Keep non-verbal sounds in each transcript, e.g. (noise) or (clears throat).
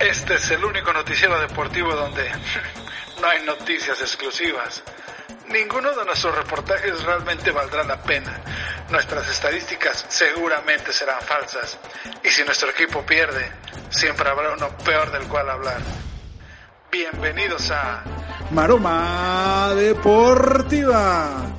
Este es el único noticiero deportivo donde (laughs) no hay noticias exclusivas. Ninguno de nuestros reportajes realmente valdrá la pena. Nuestras estadísticas seguramente serán falsas. Y si nuestro equipo pierde, siempre habrá uno peor del cual hablar. Bienvenidos a Maroma Deportiva.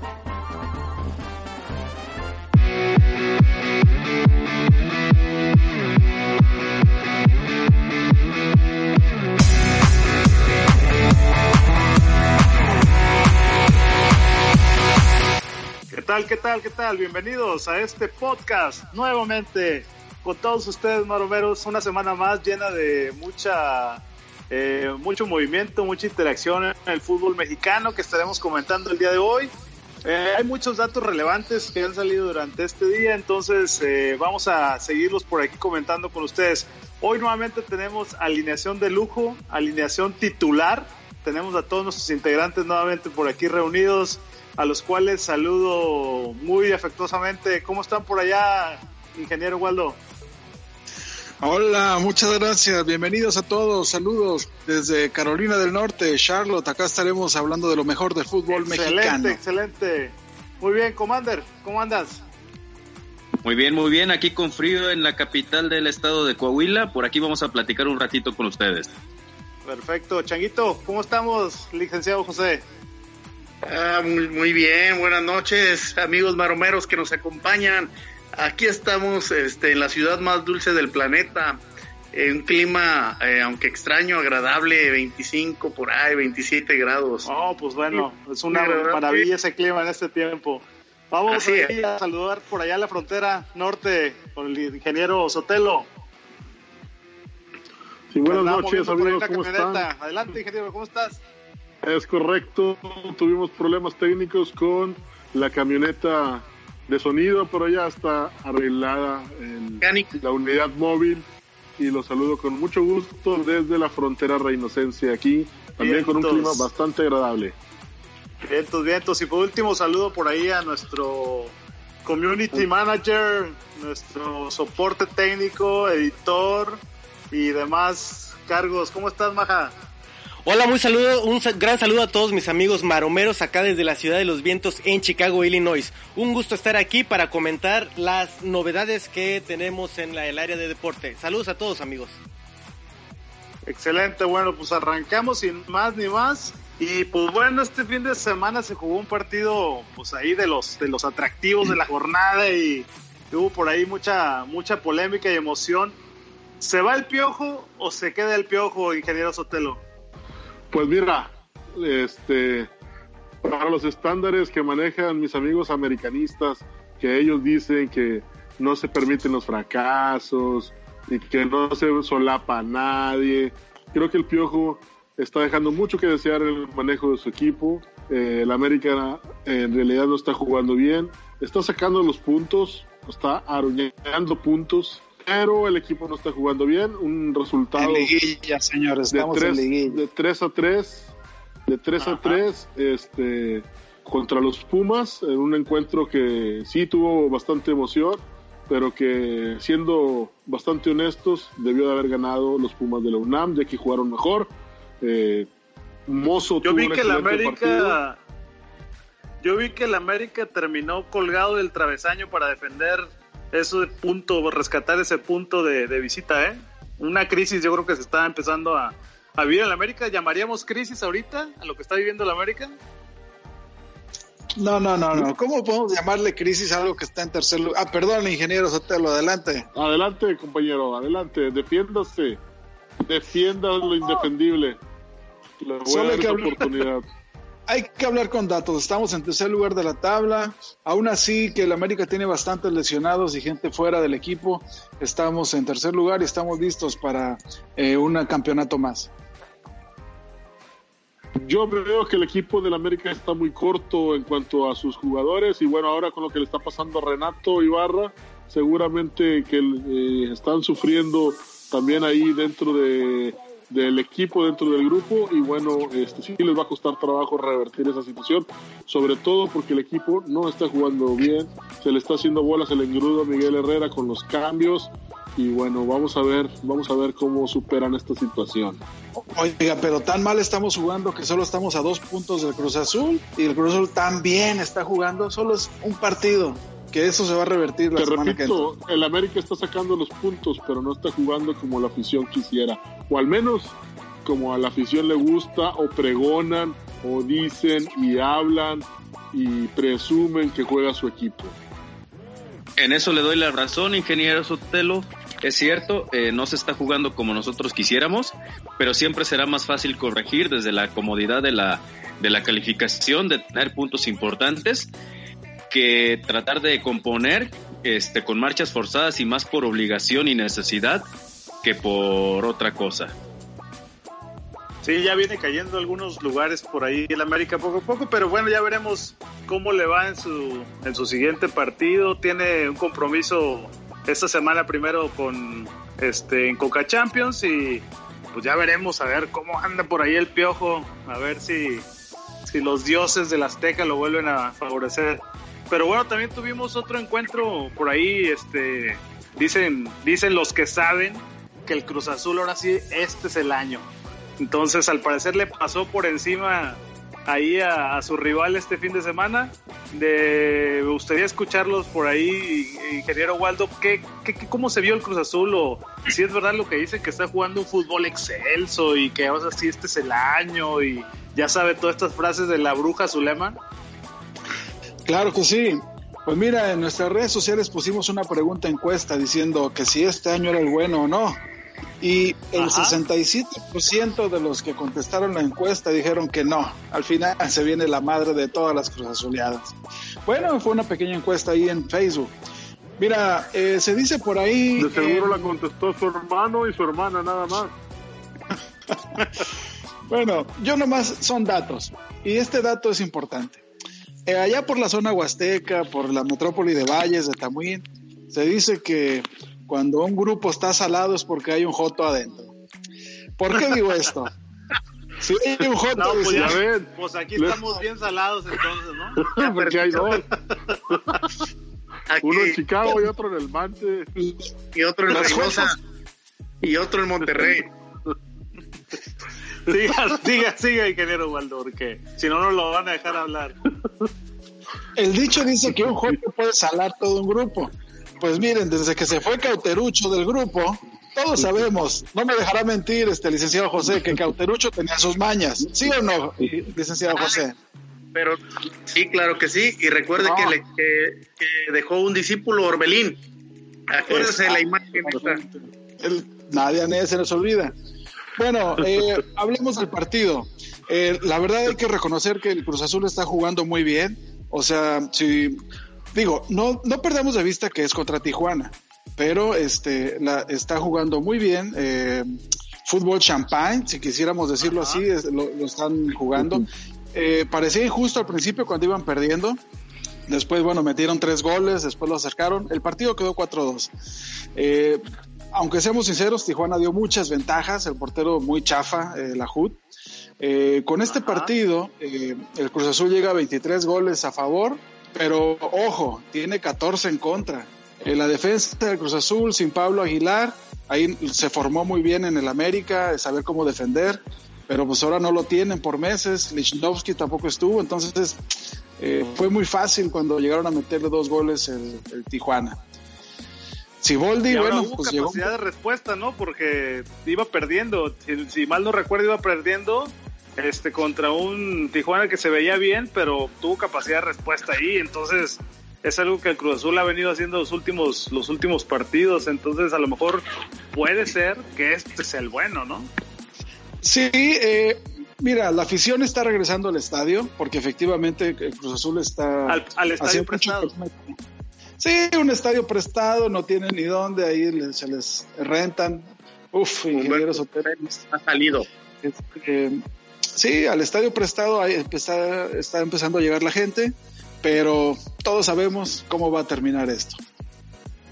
Tal, qué tal, qué tal? Bienvenidos a este podcast nuevamente con todos ustedes, maromeros. Una semana más llena de mucha, eh, mucho movimiento, mucha interacción en el fútbol mexicano que estaremos comentando el día de hoy. Eh, hay muchos datos relevantes que han salido durante este día, entonces eh, vamos a seguirlos por aquí comentando con ustedes. Hoy nuevamente tenemos alineación de lujo, alineación titular. Tenemos a todos nuestros integrantes nuevamente por aquí reunidos a los cuales saludo muy afectuosamente. ¿Cómo están por allá, ingeniero Waldo? Hola, muchas gracias. Bienvenidos a todos. Saludos desde Carolina del Norte, Charlotte. Acá estaremos hablando de lo mejor del fútbol excelente, mexicano. Excelente, Muy bien, Commander, ¿cómo andas? Muy bien, muy bien. Aquí con frío en la capital del estado de Coahuila. Por aquí vamos a platicar un ratito con ustedes. Perfecto. Changuito, ¿cómo estamos, licenciado José? Ah, muy, muy, bien, buenas noches, amigos maromeros que nos acompañan. Aquí estamos este, en la ciudad más dulce del planeta, en un clima, eh, aunque extraño, agradable, 25 por ahí, 27 grados. Oh, pues bueno, es una maravilla ese clima en este tiempo. Vamos a saludar por allá a la frontera norte con el ingeniero Sotelo. Sí, buenas noches, amigos, ¿cómo están? Adelante, ingeniero, ¿cómo estás? Es correcto, tuvimos problemas técnicos con la camioneta de sonido, pero ya está arreglada en la unidad móvil y los saludo con mucho gusto desde la frontera Reinocencia aquí, también vientos. con un clima bastante agradable. Vientos, vientos. Y por último saludo por ahí a nuestro community manager, nuestro soporte técnico, editor y demás cargos. ¿Cómo estás, Maja? Hola, muy saludo, un gran saludo a todos mis amigos maromeros acá desde la ciudad de los vientos en Chicago, Illinois. Un gusto estar aquí para comentar las novedades que tenemos en la, el área de deporte. Saludos a todos amigos. Excelente, bueno, pues arrancamos sin más ni más. Y pues bueno, este fin de semana se jugó un partido pues ahí de los de los atractivos de la (laughs) jornada y hubo por ahí mucha mucha polémica y emoción. ¿Se va el piojo o se queda el piojo, ingeniero Sotelo? Pues mira, este, para los estándares que manejan mis amigos americanistas, que ellos dicen que no se permiten los fracasos y que no se solapa a nadie, creo que el Piojo está dejando mucho que desear en el manejo de su equipo. Eh, el América en realidad no está jugando bien, está sacando los puntos, está aruñando puntos, pero el equipo no está jugando bien. Un resultado En liguilla, señores, de estamos 3, en liguilla. de 3 a 3, de 3 a 3, este, contra los Pumas, en un encuentro que sí tuvo bastante emoción, pero que siendo bastante honestos, debió de haber ganado los Pumas de la UNAM, ya que jugaron mejor. Eh, Mozo Yo tuvo vi un que partido. América. Yo vi que el América terminó colgado del travesaño para defender ese punto, rescatar ese punto de, de visita, ¿eh? Una crisis, yo creo que se está empezando a, a vivir en la América. ¿Llamaríamos crisis ahorita a lo que está viviendo la América? No, no, no, no. ¿Cómo podemos llamarle crisis a algo que está en tercer lugar? Ah, perdón, ingeniero Sotelo, adelante. Adelante, compañero, adelante, defiéndase. Defienda lo indefendible. Le voy Solo a hay dar que esa hablar- oportunidad. (laughs) Hay que hablar con datos. Estamos en tercer lugar de la tabla. Aún así, que el América tiene bastantes lesionados y gente fuera del equipo. Estamos en tercer lugar y estamos listos para eh, un campeonato más. Yo veo que el equipo del América está muy corto en cuanto a sus jugadores y bueno, ahora con lo que le está pasando a Renato Ibarra, seguramente que eh, están sufriendo también ahí dentro de, del equipo, dentro del grupo y bueno, este, sí les va a costar trabajo revertir esa situación, sobre todo porque el equipo no está jugando bien, se le está haciendo bolas el engrudo a Miguel Herrera con los cambios y bueno, vamos a ver, vamos a ver cómo superan esta situación. Oiga, pero tan mal estamos jugando que solo estamos a dos puntos del Cruz Azul y el Cruz Azul también está jugando, solo es un partido, que eso se va a revertir la Te semana repito, el América está sacando los puntos, pero no está jugando como la afición quisiera, o al menos como a la afición le gusta, o pregonan, o dicen y hablan y presumen que juega su equipo. En eso le doy la razón, ingeniero Sotelo. Es cierto, eh, no se está jugando como nosotros quisiéramos, pero siempre será más fácil corregir desde la comodidad de la, de la calificación, de tener puntos importantes, que tratar de componer este, con marchas forzadas y más por obligación y necesidad que por otra cosa. Sí, ya viene cayendo algunos lugares por ahí el América poco a poco, pero bueno, ya veremos cómo le va en su, en su siguiente partido. Tiene un compromiso esta semana primero con este en Coca Champions y pues ya veremos a ver cómo anda por ahí el piojo, a ver si, si los dioses del Azteca lo vuelven a favorecer. Pero bueno, también tuvimos otro encuentro por ahí, este dicen, dicen los que saben que el Cruz Azul ahora sí, este es el año. Entonces, al parecer le pasó por encima ahí a, a, su rival este fin de semana. De, me gustaría escucharlos por ahí, ingeniero Waldo, ¿qué, qué, cómo se vio el Cruz Azul? O si es verdad lo que dicen, que está jugando un fútbol excelso y que ahora sí este es el año y ya sabe todas estas frases de la bruja Zulema. Claro que sí. Pues mira, en nuestras redes sociales pusimos una pregunta encuesta diciendo que si este año era el bueno o no. Y el Ajá. 67% de los que contestaron la encuesta dijeron que no. Al final se viene la madre de todas las cruzazuleadas. Bueno, fue una pequeña encuesta ahí en Facebook. Mira, eh, se dice por ahí. De seguro eh, la contestó su hermano y su hermana nada más. (laughs) bueno, yo nomás son datos. Y este dato es importante. Eh, allá por la zona huasteca, por la metrópoli de Valles, de Tamuín, se dice que cuando un grupo está salado es porque hay un joto adentro. ¿Por qué digo esto? (laughs) Si hay un joto, no, pues, ya ven, pues aquí estamos bien salados entonces, ¿no? (laughs) porque hay dos. Uno en Chicago y otro en el Mante. Y otro en Reynosa. Y otro en Monterrey. (laughs) siga, siga, siga, ingeniero Waldo, porque si no, no lo van a dejar hablar. El dicho dice que un joto puede salar todo un grupo. Pues miren, desde que se fue Cauterucho del grupo, todos sabemos, no me dejará mentir este licenciado José, que Cauterucho tenía sus mañas, ¿sí o no, licenciado José? Pero sí, claro que sí, y recuerde no. que, le, que, que, dejó un discípulo Orbelín. Acuérdese de la imagen. El, nadie a nadie se nos olvida. Bueno, eh, hablemos del partido. Eh, la verdad hay que reconocer que el Cruz Azul está jugando muy bien. O sea, si digo, no, no perdamos de vista que es contra Tijuana, pero este la, está jugando muy bien. Eh, fútbol champagne, si quisiéramos decirlo Ajá. así, es, lo, lo, están jugando. Eh, parecía injusto al principio cuando iban perdiendo. Después, bueno, metieron tres goles, después lo acercaron. El partido quedó 4-2. Eh, aunque seamos sinceros, Tijuana dio muchas ventajas. El portero muy chafa, eh, la HUD. Eh, con este Ajá. partido, eh, el Cruz Azul llega a 23 goles a favor, pero ojo, tiene 14 en contra. En la defensa del Cruz Azul, sin Pablo Aguilar, ahí se formó muy bien en el América, saber cómo defender, pero pues ahora no lo tienen por meses. Lichnowsky tampoco estuvo, entonces eh, fue muy fácil cuando llegaron a meterle dos goles el, el Tijuana. Siboldi, bueno, hubo pues capacidad llegó... de respuesta, ¿no? Porque iba perdiendo, si, si, mal no recuerdo, iba perdiendo este contra un Tijuana que se veía bien, pero tuvo capacidad de respuesta ahí, entonces es algo que el Cruz Azul ha venido haciendo los últimos los últimos partidos, entonces a lo mejor puede ser que este sea el bueno, ¿no? Sí, eh, mira, la afición está regresando al estadio porque efectivamente el Cruz Azul está al, al estadio prestado. Sí, un estadio prestado, no tienen ni dónde, ahí se les rentan. Uf, ingenieros hoteles. Ha salido. Este, sí, al estadio prestado ahí está, está empezando a llegar la gente, pero todos sabemos cómo va a terminar esto.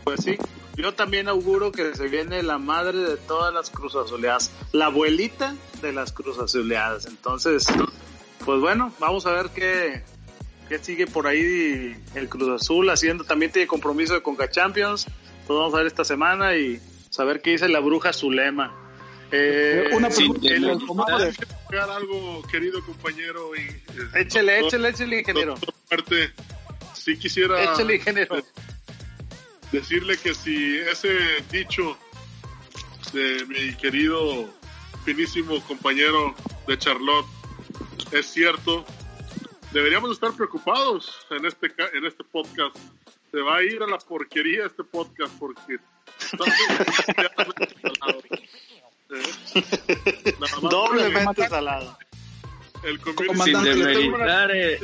Pues sí, yo también auguro que se viene la madre de todas las cruzazoleadas, la abuelita de las cruzazoleadas. Entonces, pues bueno, vamos a ver qué, qué sigue por ahí el Cruz Azul haciendo, también tiene compromiso de Conca Champions. Vamos a ver esta semana y Saber qué dice la bruja Zulema. Eh, Una pregunta. ¿el de- algo, querido compañero. Y, eh, échele, doctor- échele, échele, ingeniero. Muerte, sí quisiera Échele, ingeniero. decirle que si ese dicho de mi querido finísimo compañero de Charlotte es cierto, deberíamos estar preocupados en este en este podcast. Se va a ir a la porquería este podcast porque. (laughs) Eh, Doblemente salado. el Sin demeritar, eh,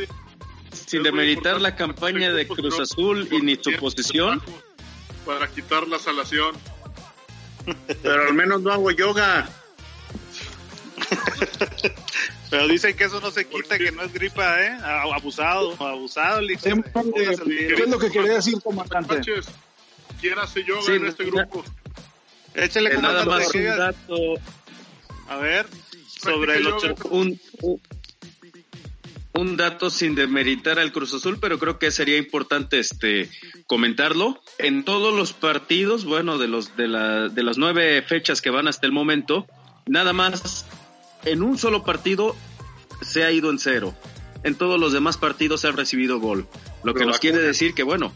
sin Es muy demeritar la campaña de Cruz Azul y ni su posición. Para quitar la salación. Pero al menos no hago yoga. (laughs) Pero dicen que eso no se quita, que no es gripa, ¿eh? Abusado, abusado, Lick. Eh. ¿Qué es lo que quería decir, comandante? ¿quién hace yoga Sí, en este grupo? Échale Eh, nada más un dato, A ver, sobre el Practica ocho. yoga. un, un- un dato sin demeritar al Cruz Azul, pero creo que sería importante este comentarlo. En todos los partidos, bueno, de los de, la, de las nueve fechas que van hasta el momento, nada más en un solo partido se ha ido en cero. En todos los demás partidos se ha recibido gol. Lo que nos quiere cuna- decir que, bueno,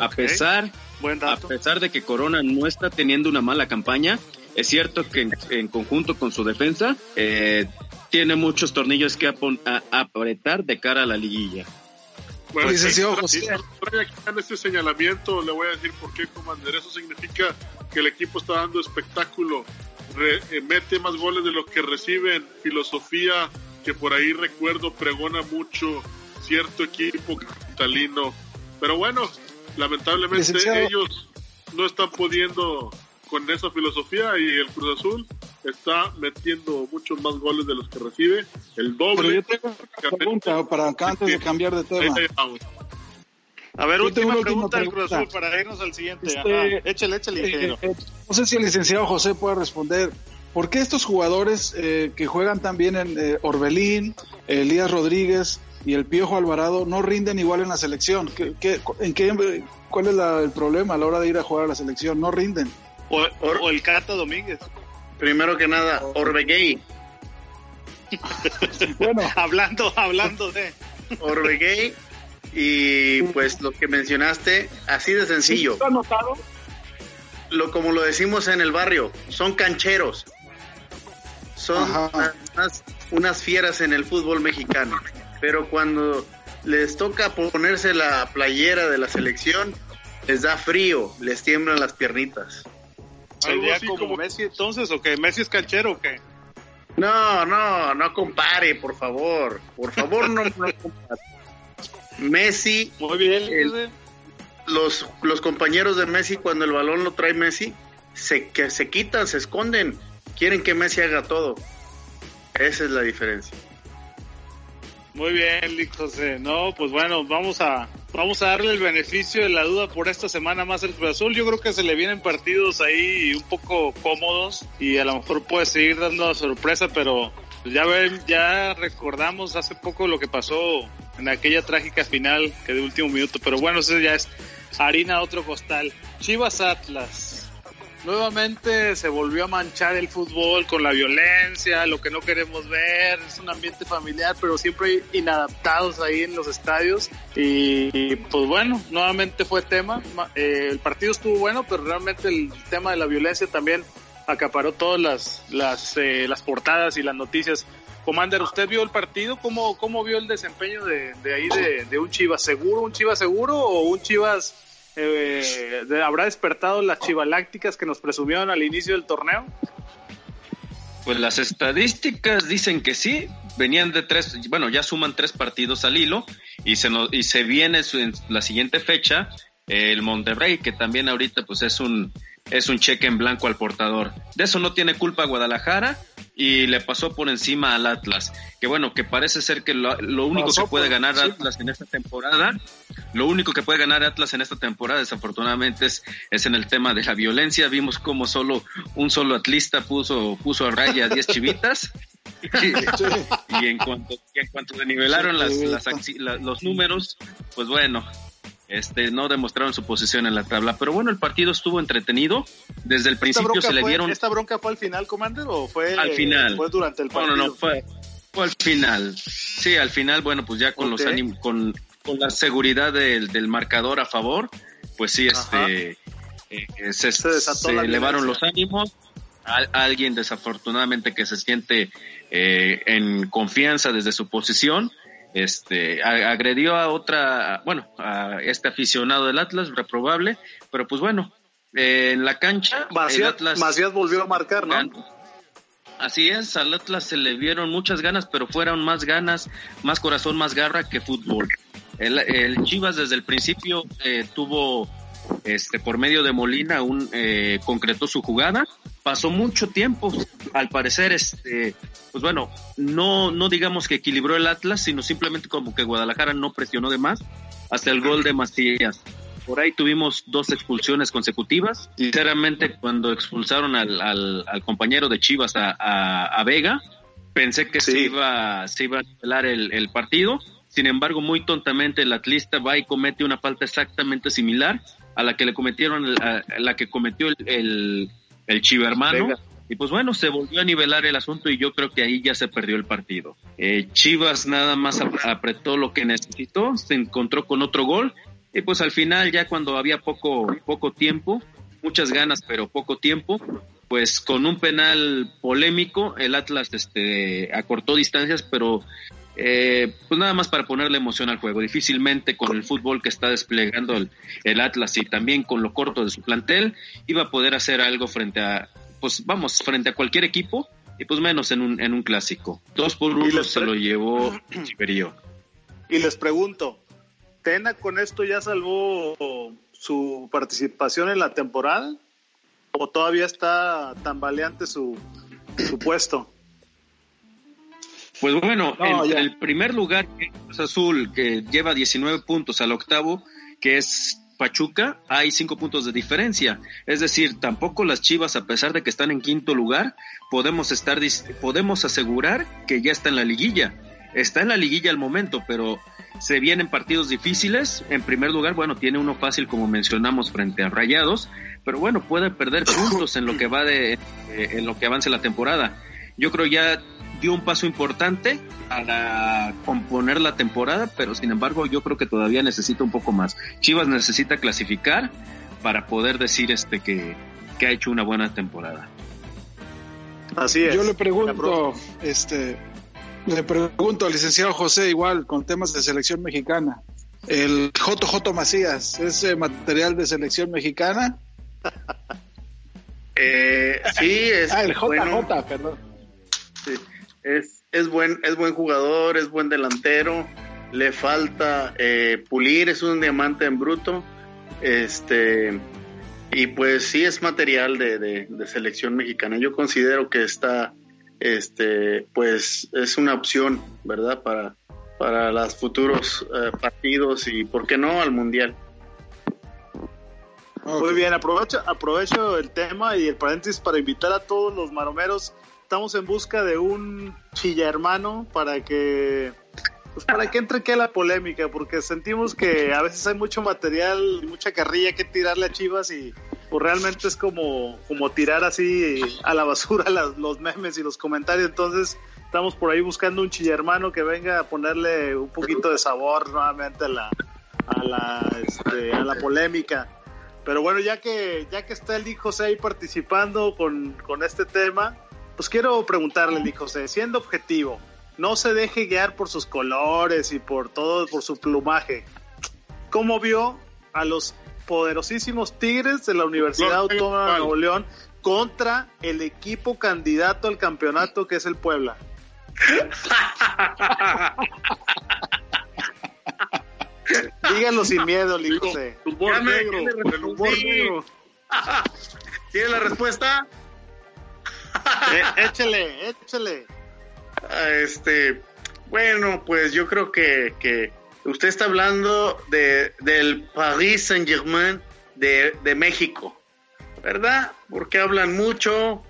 a, pesar Buen a pesar de que Corona no está teniendo una mala campaña, es cierto que en, en conjunto con su defensa eh, tiene muchos tornillos que apon- a- apretar de cara a la liguilla. Bueno, Licenciado sí, José. este señalamiento, le voy a decir por qué, Commander. Eso significa que el equipo está dando espectáculo, re- eh, mete más goles de lo que reciben, filosofía que por ahí recuerdo pregona mucho cierto equipo capitalino. Pero bueno, lamentablemente Licenciado. ellos no están pudiendo con esa filosofía y el Cruz Azul está metiendo muchos más goles de los que recibe, el Pero doble. yo tengo una pregunta para acá antes de cambiar de tema. A ver, última última pregunta del Cruz. Azul para irnos al siguiente. Este, Ajá. Échale, échale, Eh, ingeniero. eh, no sé si el licenciado José puede responder. ¿Por qué estos jugadores eh, que juegan también en eh, Orbelín, Elías Rodríguez y el Piojo Alvarado no rinden igual en la selección? ¿Qué, qué- en qué, ¿Cuál es la- el problema a la hora de ir a jugar a la selección? No rinden. O, o el Cato Domínguez. Primero que nada, Orbegay. Bueno, (laughs) Hablando, hablando de. Orbegay. Y pues lo que mencionaste, así de sencillo. ¿está anotado? Lo, como lo decimos en el barrio, son cancheros. Son unas, unas fieras en el fútbol mexicano. Pero cuando les toca ponerse la playera de la selección, les da frío, les tiemblan las piernitas. ¿Sería como, como- Messi entonces o qué? ¿Messi es canchero o qué? No, no, no compare, por favor. Por favor, no, no compare. Messi, Muy bien, El- los, los compañeros de Messi, cuando el balón lo trae Messi, se, que se quitan, se esconden. Quieren que Messi haga todo. Esa es la diferencia. Muy bien, Lick José. No, pues bueno, vamos a vamos a darle el beneficio de la duda por esta semana más al Cruz Azul. Yo creo que se le vienen partidos ahí un poco cómodos y a lo mejor puede seguir dando la sorpresa, pero ya ven, ya recordamos hace poco lo que pasó en aquella trágica final que de último minuto, pero bueno, eso ya es harina otro costal. Chivas Atlas. Nuevamente se volvió a manchar el fútbol con la violencia, lo que no queremos ver, es un ambiente familiar, pero siempre inadaptados ahí en los estadios. Y, pues bueno, nuevamente fue tema. Ma- eh, el partido estuvo bueno, pero realmente el tema de la violencia también acaparó todas las, las, eh, las portadas y las noticias. Commander, ¿usted vio el partido? ¿Cómo, cómo vio el desempeño de, de ahí de, de un Chivas seguro? ¿Un Chivas seguro o un Chivas eh, habrá despertado las chivalácticas que nos presumieron al inicio del torneo? Pues las estadísticas dicen que sí, venían de tres, bueno, ya suman tres partidos al hilo y se nos, y se viene en la siguiente fecha el Monterrey, que también ahorita pues es un es un cheque en blanco al portador. De eso no tiene culpa Guadalajara y le pasó por encima al Atlas. Que bueno, que parece ser que lo, lo único Pasó que puede ganar encima. Atlas en esta temporada, lo único que puede ganar Atlas en esta temporada desafortunadamente es, es en el tema de la violencia. Vimos como solo un solo atlista puso, puso a raya a 10 chivitas. (laughs) y en cuanto, y en cuanto denivelaron las, las los números, pues bueno, este, no demostraron su posición en la tabla. Pero bueno, el partido estuvo entretenido. Desde el principio se le dieron. ¿Esta bronca fue al final, Commander, o fue al final? Fue durante el partido. No, no, no, fue, fue al final. Sí, al final, bueno, pues ya con los ánimos, con, con, la seguridad del, del, marcador a favor, pues sí, este, eh, se, se, elevaron los ánimos. alguien desafortunadamente que se siente eh, en confianza desde su posición este agredió a otra, bueno, a este aficionado del Atlas, reprobable, pero pues bueno, eh, en la cancha el Atlas Macías volvió a marcar, ¿no? Así es, al Atlas se le vieron muchas ganas, pero fueron más ganas, más corazón, más garra que fútbol. El, el Chivas desde el principio eh, tuvo este por medio de Molina un eh, concretó su jugada. Pasó mucho tiempo al parecer este pues bueno no no digamos que equilibró el Atlas sino simplemente como que Guadalajara no presionó de más hasta el gol de Macías por ahí tuvimos dos expulsiones consecutivas. Sinceramente cuando expulsaron al, al, compañero de Chivas a, a, Vega pensé que se iba se iba a nivelar el, el partido sin embargo, muy tontamente el atlista va y comete una falta exactamente similar a la que le cometieron, a la que cometió el, el, el Chivermano. Y pues bueno, se volvió a nivelar el asunto y yo creo que ahí ya se perdió el partido. Eh, Chivas nada más apretó lo que necesitó, se encontró con otro gol y pues al final ya cuando había poco, poco tiempo, muchas ganas pero poco tiempo, pues con un penal polémico el Atlas este, acortó distancias pero eh, pues nada más para ponerle emoción al juego. Difícilmente con el fútbol que está desplegando el, Atlas y también con lo corto de su plantel, iba a poder hacer algo frente a, pues vamos, frente a cualquier equipo y pues menos en un, en un clásico. Dos por uno se lo llevó (clears throat) Chiverío. Y les pregunto, ¿Tena con esto ya salvó su participación en la temporada? ¿O todavía está tambaleante su, su puesto? Pues bueno, en el primer lugar es Azul, que lleva 19 puntos al octavo, que es Pachuca, hay 5 puntos de diferencia. Es decir, tampoco las Chivas, a pesar de que están en quinto lugar, podemos estar podemos asegurar que ya está en la liguilla. Está en la liguilla al momento, pero se vienen partidos difíciles. En primer lugar, bueno, tiene uno fácil como mencionamos frente a Rayados, pero bueno, puede perder (coughs) puntos en lo que va de eh, en lo que avance la temporada. Yo creo ya dio un paso importante para componer la temporada, pero sin embargo yo creo que todavía necesita un poco más. Chivas necesita clasificar para poder decir este que, que ha hecho una buena temporada. Así es. Yo le pregunto, este, le pregunto al licenciado José igual con temas de selección mexicana. El JJ Macías, ¿es eh, material de selección mexicana? eh, sí, es. Ah, el JJ, perdón. Sí es, es, buen, es buen jugador, es buen delantero, le falta eh, pulir, es un diamante en bruto, este, y pues sí es material de, de, selección mexicana. Yo considero que está, este, pues es una opción, ¿verdad? Para, para los futuros eh, partidos y, ¿por qué no?, al Mundial. Muy bien, aprovecho, aprovecho el tema y el paréntesis para invitar a todos los maromeros estamos en busca de un chilla hermano para que pues para que entre a la polémica, porque sentimos que a veces hay mucho material y mucha carrilla que tirarle a Chivas y pues realmente es como, como tirar así a la basura (laughs) los memes y los comentarios. Entonces estamos por ahí buscando un chilla hermano que venga a ponerle un poquito de sabor nuevamente a la, a la, este, polémica. Pero bueno, ya que, ya que está el hijo José ahí participando con, con este tema, pues quiero preguntarle, Lick José, siendo objetivo, no se deje guiar por sus colores y por todo, por su plumaje. ¿Cómo vio a los poderosísimos Tigres de la Universidad Autónoma de Nuevo León contra el equipo candidato al campeonato que es el Puebla? (laughs) Díganlo sin miedo, Lick José. Humor negro, el humor negro. (laughs) ¿Tiene la respuesta? Eh, échale, échale. Ah, este, bueno, pues yo creo que, que usted está hablando de, del Paris Saint Germain de, de México, ¿verdad? Porque hablan mucho,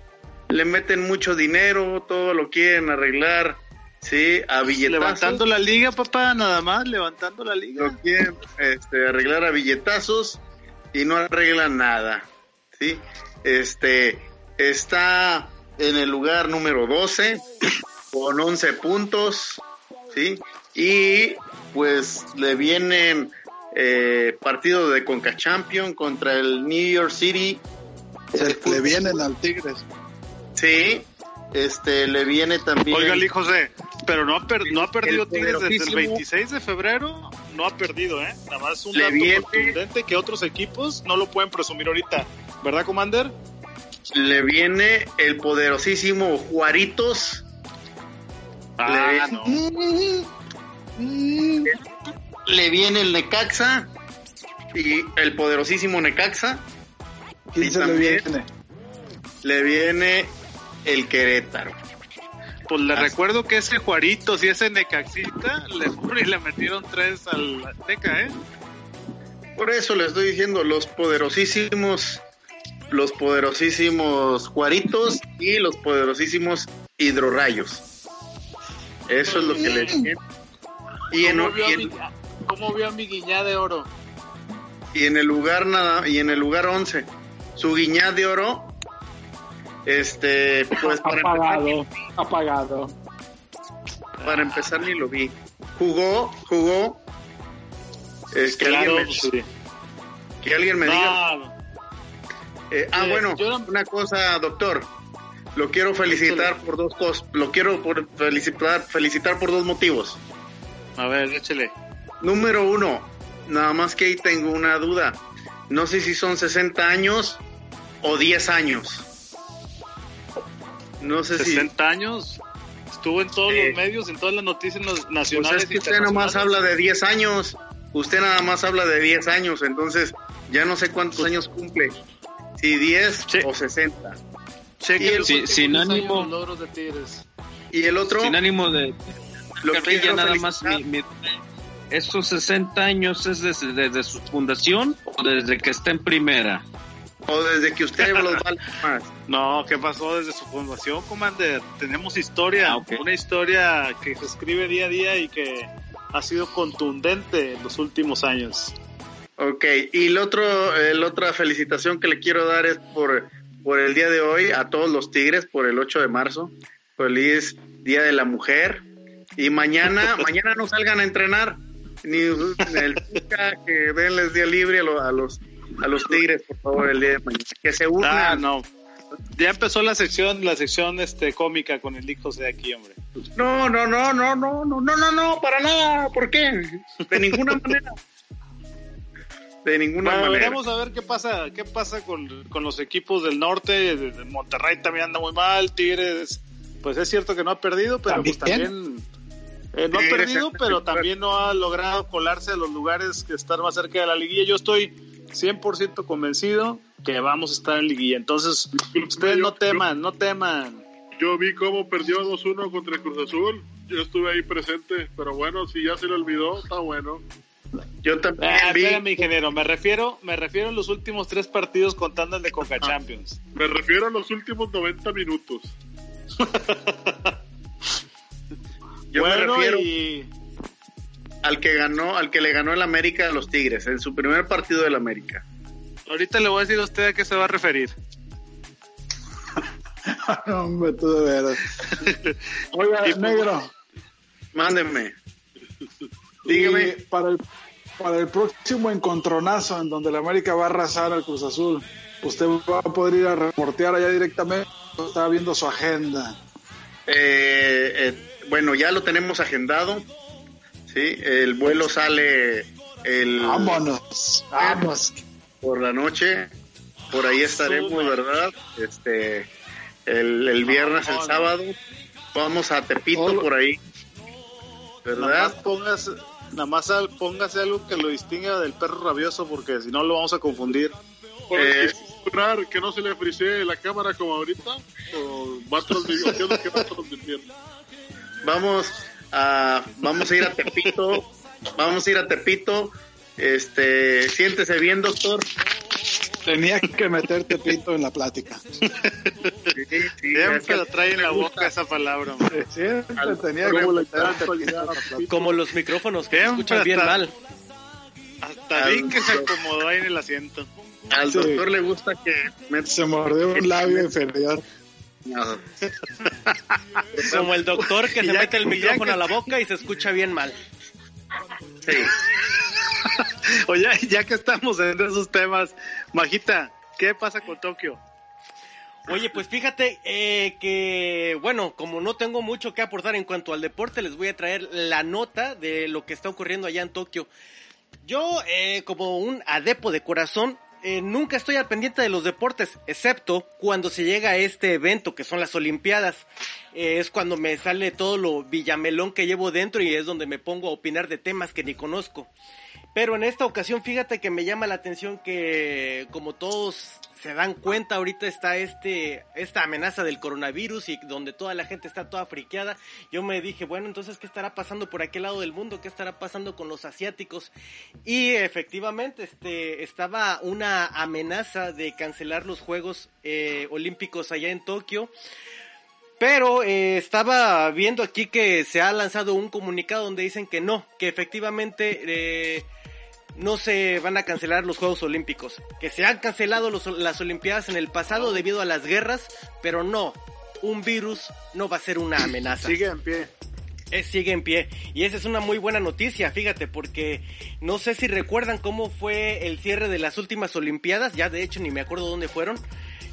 le meten mucho dinero, todo lo quieren arreglar Sí, a billetazos. Levantando la liga, papá, nada más, levantando la liga. Lo quieren este, arreglar a billetazos y no arreglan nada. ¿sí? Este, está en el lugar número 12 con 11 puntos. ¿sí? Y pues le vienen eh, partido de Conca Champion contra el New York City. Se le vienen al Tigres. Sí, este, le viene también. Oiga, Lee José, pero no ha, per- no ha perdido El Tigres desde el poderosísimo- 26 de febrero. No ha perdido, ¿eh? Nada más un Le dato viene- contundente que otros equipos no lo pueden presumir ahorita. ¿Verdad, Commander? Le viene el poderosísimo Juaritos. Ah, Le- no. Le viene el Necaxa y el poderosísimo Necaxa. ¿Quién Y se le también- viene? Le viene el Querétaro. Pues le recuerdo que ese Juaritos y ese Necaxita le, y le metieron tres al Azteca, ¿eh? Por eso le estoy diciendo los poderosísimos, los poderosísimos Juaritos y los poderosísimos Hidrorrayos. Eso es lo que le viene. Y en, ¿Cómo vio, y a en- mi, cómo vio a mi guiñá de oro? y en el lugar nada y en el lugar 11 su guiñá de oro este pues para empezar, Apagado, apagado. para empezar ni lo vi jugó jugó es que Claro, alguien me, sí. que alguien me diga No, Eh, ah Eh, bueno yo una cosa doctor lo quiero felicitar por dos cosas lo quiero por felicitar felicitar por dos motivos a ver, échele. número uno nada más que ahí tengo una duda no sé si son 60 años o 10 años no sé si 60 años. Estuvo en todos Sí. los medios, en todas las noticias na- Pues nacionales. es que usted nomás habla de 10 años. Usted nada más habla de 10 años, entonces ya no sé cuántos años cumple. Si 10 Sí. o 60. Cheque Y el- los Sí, sin ánimo. logros de Tigres. Y el otro, Sin ánimo de... lo Carrilla, quiero nada más felicitar. mi- mi- ¿Estos 60 años es desde, desde su fundación o desde que está en primera? O desde que usted los vale más. (laughs) No, ¿qué pasó desde su fundación, Commander? Tenemos historia, Ah, una historia que se escribe día a día y que ha sido contundente en los últimos años. Ok, y el otro, el otra felicitación que le quiero dar es por, por el día de hoy a todos los Tigres, por el 8 de marzo. Feliz Día de la Mujer. Y mañana, (laughs) mañana no salgan a entrenar, ni el que denles día libre a, lo- a los a los Tigres, por favor, el día de mañana. Que se unan. Ah, no. Ya empezó la sección, la sección este cómica con el hijo de aquí, hombre. No, no, no, no, no, no, no, no, no, para nada. ¿Por qué? De ninguna manera. De ninguna Bueno, manera. veremos a ver qué pasa, qué pasa con, con los equipos del norte. de- de Monterrey también anda muy mal, Tigres, pues es cierto que no ha perdido, pero pues ¿También? también eh, no ha perdido, pero también no ha logrado colarse a los lugares que están más cerca de la liguilla. Yo estoy 100% convencido que vamos a estar en liguilla. Entonces, ustedes no teman, no teman. Yo vi cómo perdió 2-1 contra el Cruz Azul. Yo estuve ahí presente, pero bueno, si ya se le olvidó, está bueno. Yo también Ah, vi. espérame, ingeniero, me refiero, me refiero a los últimos tres partidos contando el de Conca Champions. Me refiero a los últimos 90 minutos. (laughs) Yo me bueno, refiero y al que ganó, al que le ganó el América a los Tigres, en su primer partido del América. ahorita le voy a decir a usted a qué se va a referir. (laughs) No, hombre, tú de veras. (laughs) Oiga, negro. Mándenme. Dígame. y para el, para el próximo encontronazo en donde la América va a arrasar al Cruz Azul, usted va a poder ir a reportear allá directamente. Estaba viendo su agenda. Eh, eh, bueno, ya lo tenemos agendado. Sí, el vuelo sale el Vámonos, vamos. por la noche. Por ahí estaremos. ¿verdad? Este, el, el viernes, el sábado. Vamos a Tepito por ahí. ¿Verdad? Nada más al- póngase algo que lo distinga del perro rabioso porque si no lo vamos a confundir. Eh, que no se le frisee la cámara como ahorita, o va a transmitir, ¿qué es lo que va a transmitir? Vamos a, vamos a ir a Tepito. Vamos a ir a Tepito. Este, siéntese bien, doctor. Tenía que meterte pito en la plática. (laughs) Siempre lo trae en la boca esa palabra. Siempre tenía que Como los micrófonos que escuchan bien mal. Hasta bien que se acomodó ahí en el asiento. Al doctor le gusta que se mordió un labio inferior. (laughs) Como el doctor que se mete el micrófono a la boca y se escucha bien mal. Sí. (laughs) Oye, ya que estamos en esos temas, Majita, ¿qué pasa con Tokio? Oye, pues fíjate eh, que, bueno, como no tengo mucho que aportar en cuanto al deporte, les voy a traer la nota de lo que está ocurriendo allá en Tokio. Yo, eh, como un adepo de corazón, eh, nunca estoy al pendiente de los deportes, excepto cuando se llega a este evento que son las Olimpiadas. es cuando me sale todo lo villamelón que llevo dentro y es donde me pongo a opinar de temas que ni conozco. Pero en esta ocasión, fíjate que me llama la atención que, como todos se dan cuenta, ahorita está este, esta amenaza del coronavirus y donde toda la gente está toda friqueada. Yo me dije, bueno, entonces, ¿qué estará pasando por aquel lado del mundo? ¿Qué estará pasando con los asiáticos? Y efectivamente, este, estaba una amenaza de cancelar los Juegos eh, Olímpicos allá en Tokio. Pero eh, estaba viendo aquí que se ha lanzado un comunicado donde dicen que no, que efectivamente eh, no se van a cancelar los Juegos Olímpicos, que se han cancelado las Olimpiadas en el pasado debido a las guerras, pero no, un virus no va a ser una amenaza. Sigue en pie. Es, sigue en pie. Y esa es una muy buena noticia, fíjate, porque no sé si recuerdan cómo fue el cierre de las últimas Olimpiadas, ya de hecho ni me acuerdo dónde fueron,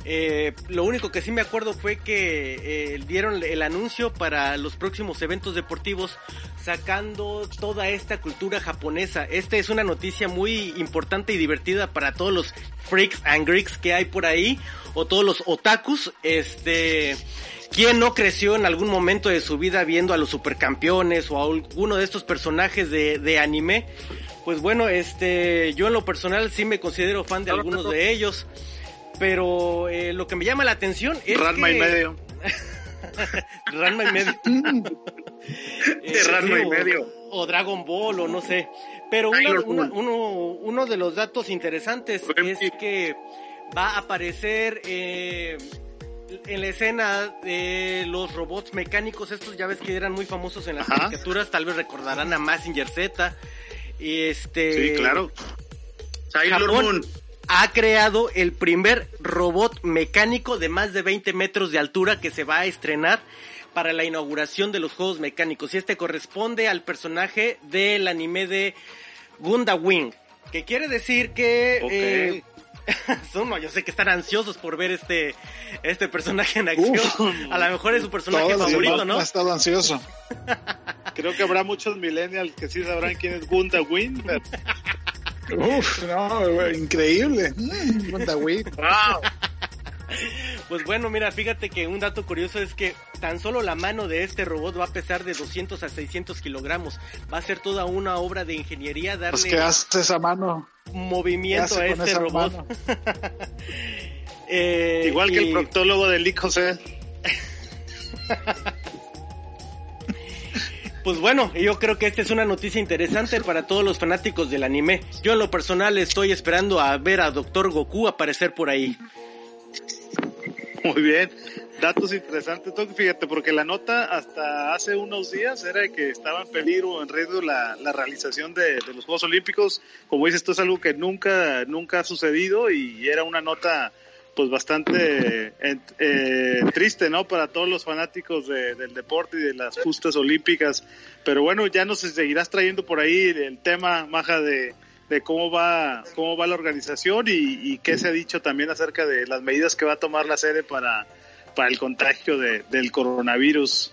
eh, lo único que sí me acuerdo fue que eh, dieron el anuncio para los próximos eventos deportivos sacando toda esta cultura japonesa. Esta es una noticia muy importante y divertida para todos los freaks and greeks que hay por ahí o todos los otakus. Este, ¿quién no creció en algún momento de su vida viendo a los supercampeones o a alguno de estos personajes de, de anime? Pues bueno, este, yo en lo personal sí me considero fan de algunos de ellos. Pero eh, lo que me llama la atención es Ranma y medio. (laughs) Ranma y medio. (laughs) eh, Ranma y medio. O, Dragon Ball, o no sé. Pero uno, uno, de los datos interesantes es que va a aparecer eh, en la escena de los robots mecánicos. Estos ya ves que eran muy famosos en las caricaturas. Tal vez recordarán a Massinger Z. Este. Sí, claro. Sailor Moon ha creado el primer robot mecánico de más de 20 metros de altura que se va a estrenar para la inauguración de los Juegos Mecánicos. Y este corresponde al personaje del anime de Gunda Wing, que quiere decir que... Eh, (laughs) son, yo sé que están ansiosos por ver este, este personaje en acción. a lo mejor es su personaje favorito, ¿no? Ha estado ansioso. (laughs) Creo que habrá muchos millennials que sí sabrán quién es Gunda Wing. Uf, (laughs) no, increíble. (laughs) Wow. Pues bueno, mira, fíjate que un dato curioso es que tan solo la mano de este robot va a pesar de 200 a 600 kilogramos. Va a ser toda una obra de ingeniería darle... Pues ¿qué hace esa mano? Movimiento a este robot. (laughs) eh, Igual que el proctólogo de Lick José. Pues bueno, yo creo que esta es una noticia interesante para todos los fanáticos del anime. Yo en lo personal estoy esperando a ver a Doctor Goku aparecer por ahí. Muy bien, datos interesantes. Fíjate, porque la nota hasta hace unos días era que estaba en peligro, en riesgo la, realización de, de, los Juegos Olímpicos. Como dices, esto es algo que nunca, nunca ha sucedido y era una nota pues bastante eh, triste, ¿no? Para todos los fanáticos del deporte y de las justas olímpicas. Pero bueno, ya nos seguirás trayendo por ahí el tema, Maja, de, cómo va cómo va la organización y, qué se ha dicho también acerca de las medidas que va a tomar la sede para, para el contagio del coronavirus.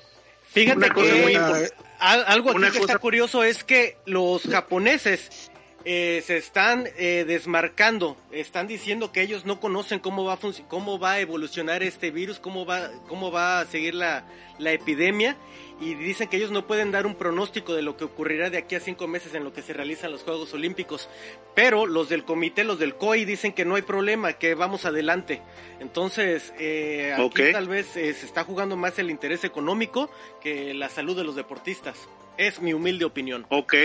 Fíjate que algo aquí que está curioso es que los japoneses eh, se están eh, desmarcando, están diciendo que ellos no conocen cómo va a cómo va a evolucionar este virus, cómo va, cómo va a seguir la, la, epidemia y dicen que ellos no pueden dar un pronóstico de lo que ocurrirá de aquí a cinco meses en lo que se realizan los Juegos Olímpicos. Pero los del comité, los del COI dicen que no hay problema, que vamos adelante. Entonces, eh, aquí tal vez se está jugando más el interés económico que la salud de los deportistas. Es mi humilde opinión. Ok.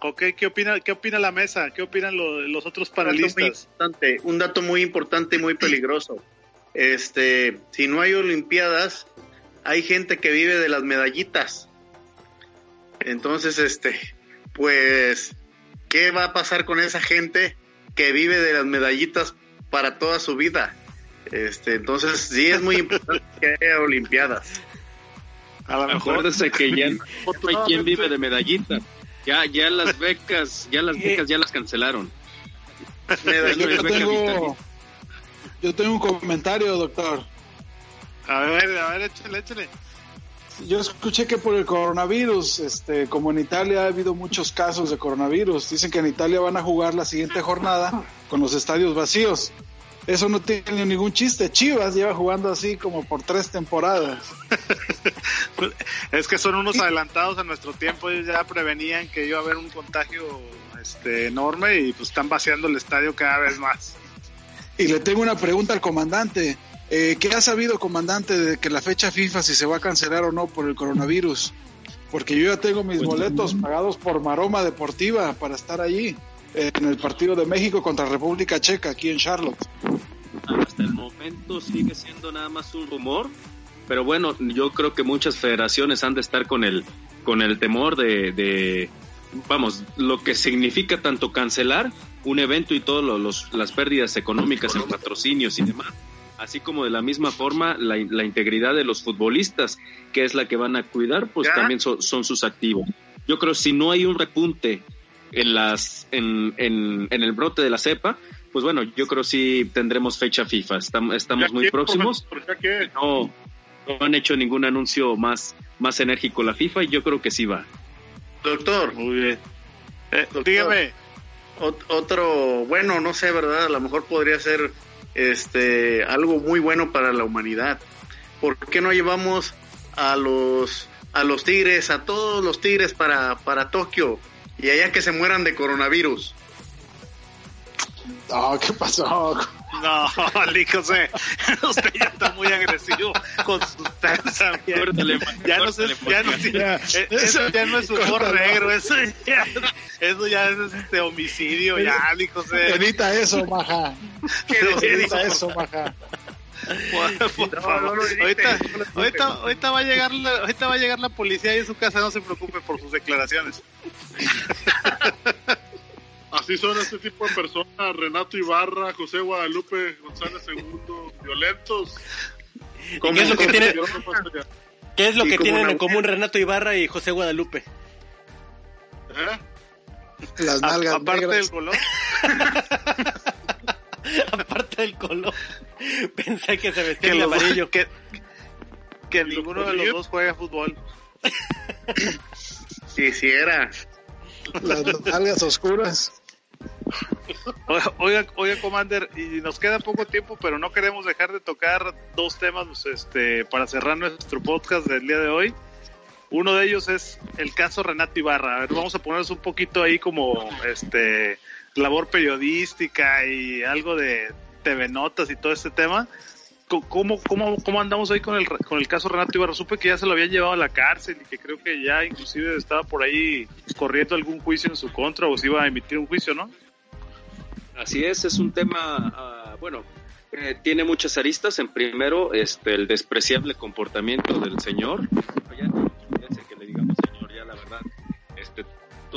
Ok, ¿qué opina, qué opina la mesa? ¿Qué opinan los otros panelistas? Un dato muy importante, y muy peligroso. este, si no hay Olimpiadas, hay gente que vive de las medallitas. Entonces, este, pues, ¿qué va a pasar con esa gente que vive de las medallitas para toda su vida? Este, entonces, sí es muy importante (laughs) que haya Olimpiadas. A lo mejor Acuérdese que ya no hay quien vive de medallitas. Ya, ya las becas, ya las becas ya las cancelaron. Yo tengo, yo tengo un comentario, doctor. A ver, a ver, échale, échale. Yo escuché que por el coronavirus, este, como en Italia ha habido muchos casos de coronavirus, dicen que en Italia van a jugar la siguiente jornada con los estadios vacíos. Eso no tiene ningún chiste. Chivas lleva jugando así como por tres temporadas. (laughs) es que son unos adelantados a nuestro tiempo. Ellos ya prevenían que iba a haber un contagio este, enorme y pues están vaciando el estadio cada vez más. Y le tengo una pregunta al comandante. Eh, ¿Qué ha sabido, comandante, de que la fecha FIFA si se va a cancelar o no por el coronavirus? Porque yo ya tengo mis pues, boletos pagados por Maroma Deportiva para estar allí en el partido de México contra República Checa aquí en Charlotte. Hasta el momento sigue siendo nada más un rumor, pero bueno, yo creo que muchas federaciones han de estar con el con el temor de, de vamos, lo que significa tanto cancelar un evento y todas las pérdidas económicas en patrocinios y demás, así como de la misma forma la, la, integridad de los futbolistas, que es la que van a cuidar, pues también son sus activos. Yo creo si no hay un repunte en las en, en, en, el brote de la cepa, pues bueno, yo creo sí tendremos fecha FIFA. Estamos, estamos muy próximos. No, no han hecho ningún anuncio más, más enérgico la FIFA y yo creo que sí va. Doctor. Muy bien. Eh, dígame. Otro, bueno, no sé, ¿verdad? A lo mejor podría ser este algo muy bueno para la humanidad. ¿Por qué no llevamos a los a los tigres, a todos los tigres para, para Tokio y allá que se mueran de coronavirus? No, ¿qué pasó? No, (laughs) Ali José, (laughs) usted ya está muy agresivo con sus pensamientos. Ya no, sé, ya no, eso ya no es humor negro, eso ya, eso ya es este homicidio, ya, Ali José. Edita eso, maja. Edita eso, maja. Por favor. ahorita, va a llegar la, ahorita va a llegar la policía y en su casa no se preocupe por sus declaraciones. (laughs) Así son este tipo de personas, Renato Ibarra, José Guadalupe, González Segundo, violentos. qué es lo que, tiene, ¿qué es lo que tienen en común Renato Ibarra y José Guadalupe? ¿Eh? Las nalgas Aparte del color. (laughs) (laughs) Aparte del color. (laughs) Pensé que se vestía de amarillo. Que, que ninguno de los dos juega fútbol. (laughs) Si hiciera. Las nalgas oscuras. Oiga, oiga, Commander, y nos queda poco tiempo, pero no queremos dejar de tocar dos temas este, para cerrar nuestro podcast del día de hoy. Uno de ellos es el caso Renato Ibarra. A ver, vamos a ponernos un poquito ahí como este labor periodística y algo de TV Notas y todo este tema. ¿Cómo, cómo, cómo andamos ahí con el, con el caso Renato Ibarra? Supe que ya se lo habían llevado a la cárcel y que creo que ya inclusive estaba por ahí corriendo algún juicio en su contra o se iba a emitir un juicio, ¿no? Así es, es un tema, uh, bueno, eh, tiene muchas aristas. En primero, este, el despreciable comportamiento del señor. Ya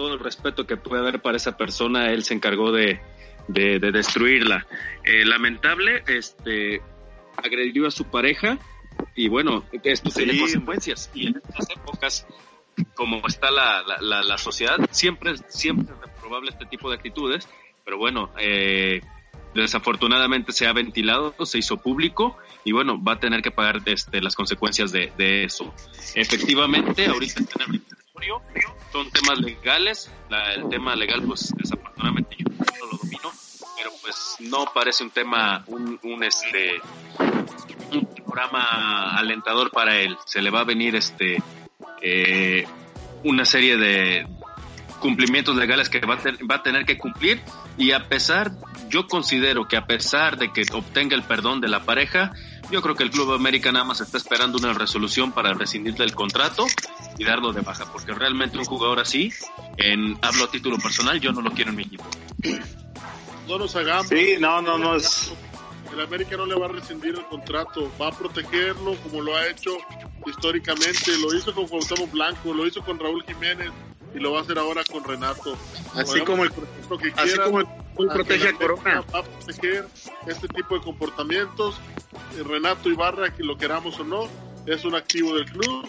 todo el respeto que puede haber para esa persona, él se encargó de, de, de destruirla. Eh, lamentable, este, agredió a su pareja y bueno, esto tiene consecuencias. Y en estas épocas, como está la, la, la, sociedad, siempre, siempre es reprobable este tipo de actitudes, pero bueno, eh, desafortunadamente se ha ventilado, se hizo público y bueno, va a tener que pagar este, las consecuencias de, de eso. Efectivamente, ahorita está son temas legales, el tema legal pues desafortunadamente yo no lo domino, pero pues no parece un tema, un, un este, un programa alentador para él. Se le va a venir este, eh, una serie de cumplimientos legales que va va a tener que cumplir y a pesar, yo considero que a pesar de que obtenga el perdón de la pareja, yo creo que el Club América nada más está esperando una resolución para rescindir del contrato y darlo de baja, porque realmente un jugador así, en, hablo a título personal, yo no lo quiero en mi equipo no nos hagamos. Sí, no, no, no es. el América no le va a rescindir el contrato, va a protegerlo como lo ha hecho históricamente, lo hizo con Cuauhtémoc Blanco, lo hizo con Raúl Jiménez y lo va a hacer ahora con Renato. Así como el, así como el, protege a Corona. Va a proteger este tipo de comportamientos. Renato Ibarra, que lo queramos o no, es un activo del club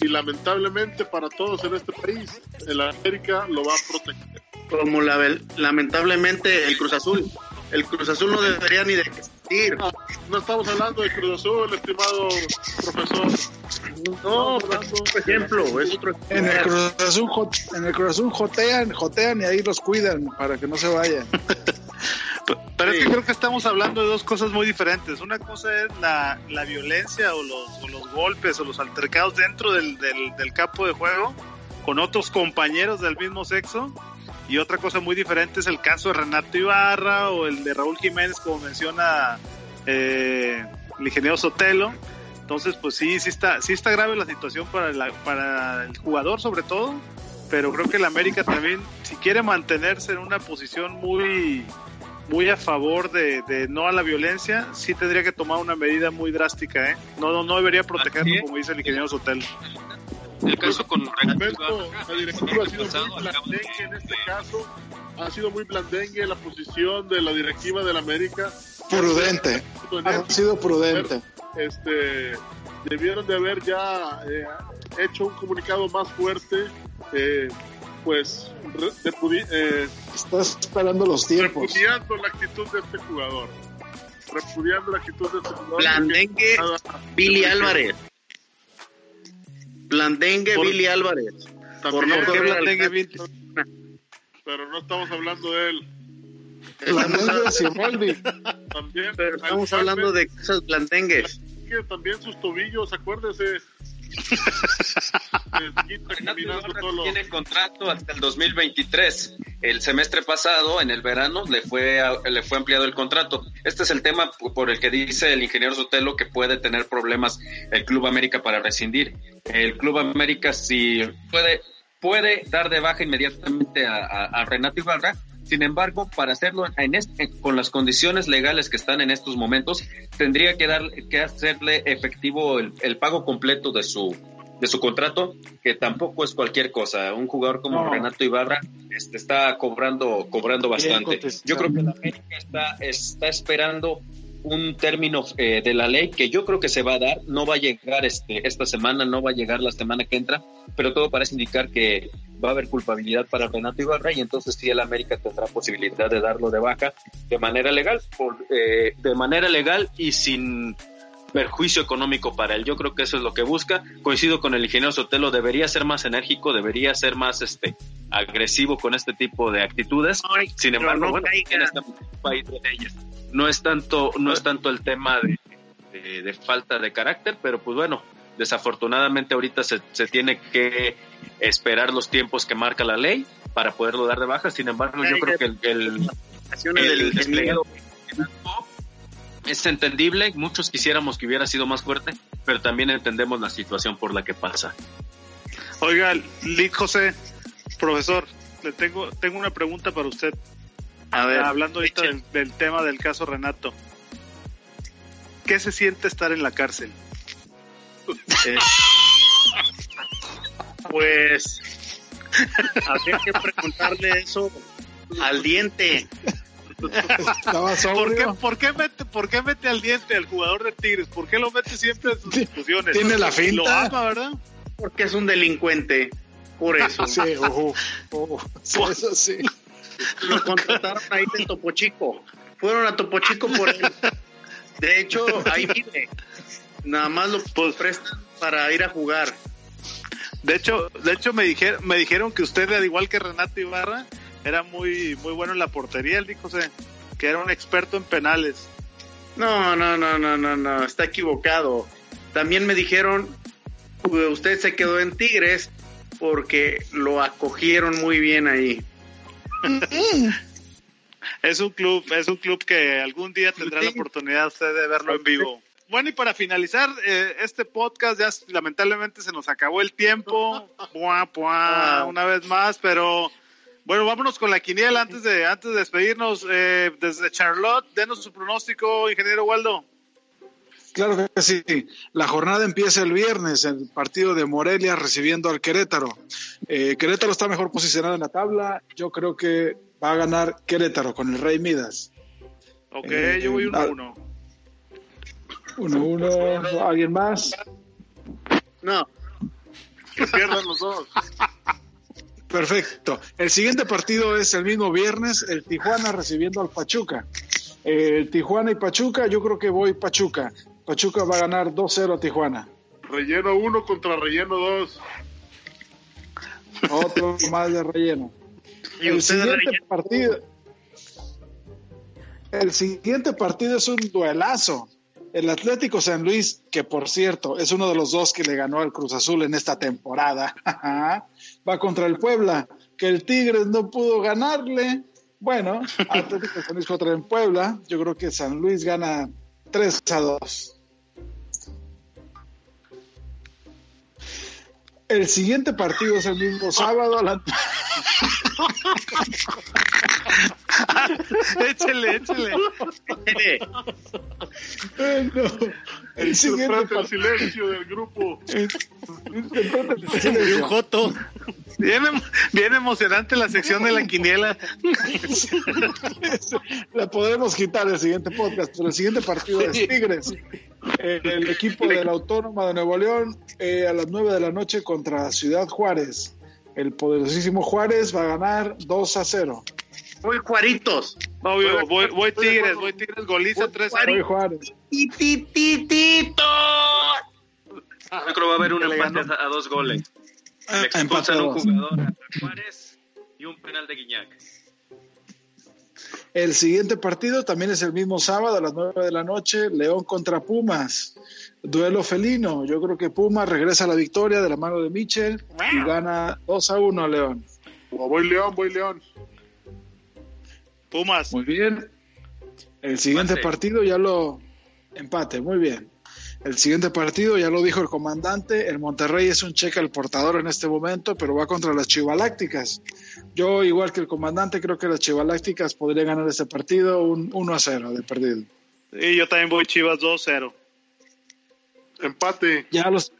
y lamentablemente para todos en este país, el América lo va a proteger. Como la, lamentablemente el Cruz Azul. El Cruz Azul no debería ni de No, estamos hablando de Cruz Azul, estimado profesor. No, por ejemplo, es otro En el Cruz Azul, en el Cruz Azul jotean, jotean y ahí los cuidan para que no se vayan. (laughs) Pero es que creo que estamos hablando de dos cosas muy diferentes. Una cosa es la, la violencia o los, o los, golpes o los altercados dentro del, del, del, campo de juego con otros compañeros del mismo sexo. Y otra cosa muy diferente es el caso de Renato Ibarra o el de Raúl Jiménez, como menciona eh, el ingeniero Sotelo. Entonces, pues sí, sí está, sí está grave la situación para, la, para el jugador sobre todo, pero creo que el América también, si quiere mantenerse en una posición muy, muy a favor de, de, no a la violencia, sí tendría que tomar una medida muy drástica, ¿eh? No, no, no debería protegerlo, como dice el ingeniero Sotel. El caso con Renato, la directiva ha sido muy blandengue en este caso, ha sido muy blandengue la posición de la directiva del América. Prudente, ha sido prudente. Este, debieron de haber ya eh, hecho un comunicado más fuerte, eh, pues de, eh, Estás esperando los tiempos. Repudiando la actitud de este jugador. Repudiando la actitud de este jugador. Blandengue, Billy Álvarez. Blandengue, Por- Billy Álvarez. Por no Blandengue, Billy. pero no estamos hablando de él. Blandengue, Siboldi. También, Pero estamos hablando de cosas blandengues. que también sus tobillos, acuérdese. (laughs) Tiene contrato hasta el 2023. El semestre pasado, en el verano, le fue, le fue ampliado el contrato. Este es el tema por el que dice el ingeniero Sotelo que puede tener problemas el Club América para rescindir. El Club América si puede, puede dar de baja inmediatamente a, a- Renato Ibarra. Sin embargo, para hacerlo en este, con las condiciones legales que están en estos momentos, tendría que dar que hacerle efectivo el pago completo de su de su contrato, que tampoco es cualquier cosa. Un jugador como No. Renato Ibarra este, está cobrando cobrando bastante. Yo creo que la América está está esperando un término eh, de la ley que yo creo que se va a dar, no va a llegar este esta semana, no va a llegar la semana que entra, pero todo parece indicar que va a haber culpabilidad para Renato Ibarra y entonces sí el América tendrá posibilidad de darlo de baja de manera legal, por, eh, de manera legal y sin perjuicio económico para él. Yo creo que eso es lo que busca. Coincido con el ingeniero Sotelo, debería ser más enérgico, debería ser más este agresivo con este tipo de actitudes. Sin embargo, no bueno, en este país de leyes. No es tanto, no es tanto el tema de, de- de falta de carácter, pero pues bueno, desafortunadamente ahorita se, se tiene que esperar los tiempos que marca la ley para poderlo dar de baja. Sin embargo, yo creo que el, el, el desplegado es entendible, muchos quisiéramos que hubiera sido más fuerte, pero también entendemos la situación por la que pasa. Oiga, Lick José, profesor, le tengo, tengo una pregunta para usted. A ver, Hablando ahorita del tema del caso Renato. ¿Qué se siente estar en la cárcel? Eh, pues habría que preguntarle eso al diente. Estaba ¿Por qué, por, qué mete, ¿Por qué mete al diente al jugador de Tigres? ¿Por qué lo mete siempre en sus discusiones? Tiene la Lo finta. ama, ¿verdad? Porque es un delincuente. Por eso. (laughs) Sí, ujú, ujú. Sí, eso sí. Lo contrataron ahí de Topo Chico. Fueron a Topo Chico por él. De hecho, ahí vive. Nada más lo prestan para ir a jugar. De hecho, de hecho me dijeron, me dijeron que usted, al igual que Renato Ibarra, era muy, muy bueno en la portería, él dijo que era un experto en penales. No, no, no, no, no, no, está equivocado. También me dijeron, "U- usted se quedó en Tigres porque lo acogieron muy bien ahí. (laughs) Es un club, es un club que algún día tendrá la oportunidad usted de verlo en vivo. Bueno, y para finalizar eh, este podcast, ya lamentablemente se nos acabó el tiempo, Puá, puá, Ah. una vez más, pero Bueno, vámonos con la quiniela antes de antes de despedirnos. Eh, desde Charlotte, denos su pronóstico, ingeniero Waldo. Claro que sí. La jornada empieza el viernes, el partido de Morelia recibiendo al Querétaro. Eh, Querétaro está mejor posicionado en la tabla. Yo creo que va a ganar Querétaro con el Rey Midas. Ok, eh, yo voy 1-1. 1-1. ¿Alguien más? No. Que pierdan los dos. Perfecto. El siguiente partido es el mismo viernes, el Tijuana recibiendo al Pachuca. El Tijuana y Pachuca, yo creo que voy Pachuca. Pachuca va a ganar 2-0 a Tijuana. Relleno 1 contra relleno 2. Otro (laughs) más de relleno. el siguiente partido. El siguiente partido es un duelazo. El Atlético San Luis, que por cierto es uno de los dos que le ganó al Cruz Azul en esta temporada, (laughs) va contra el Puebla, que el Tigres no pudo ganarle. Bueno, (laughs) Atlético San Luis contra el Puebla, yo creo que San Luis gana 3 a 2. El siguiente partido es el mismo sábado a la... (laughs) (laughs) échele, échele. el siguiente el silencio del grupo. un joto. Bien, bien emocionante la sección de la quiniela. la podremos quitar el siguiente podcast, pero el siguiente partido es Tigres. El equipo de la Autónoma de Nuevo León eh, a las 9 de la noche contra Ciudad Juárez. El poderosísimo Juárez va a ganar 2 a 0. Voy Juaritos. Obvio, voy, voy, Tigres, voy Tigres, goliza 3 a 0. Voy Juárez. ¡Tititito! Yo creo que va a haber un empate a, dos goles. Ah, Le expulsan un jugador a Juárez y un penal de Guiñac. El siguiente partido también es el mismo sábado a las 9 de la noche, León contra Pumas. Duelo felino. Yo creo que Pumas regresa a la victoria de la mano de Michel y gana 2 a 1 a León. voy León, voy León. Pumas. Muy bien. El siguiente partido ya lo empate, muy bien. El siguiente partido, ya lo dijo el comandante, el Monterrey es un cheque al portador en este momento, pero va contra las Chivalácticas. Yo, igual que el comandante, creo que las Chivalácticas podrían ganar este partido un 1 a 0 de perdido. Y yo también voy Chivas 2-0. Empate. Ya los,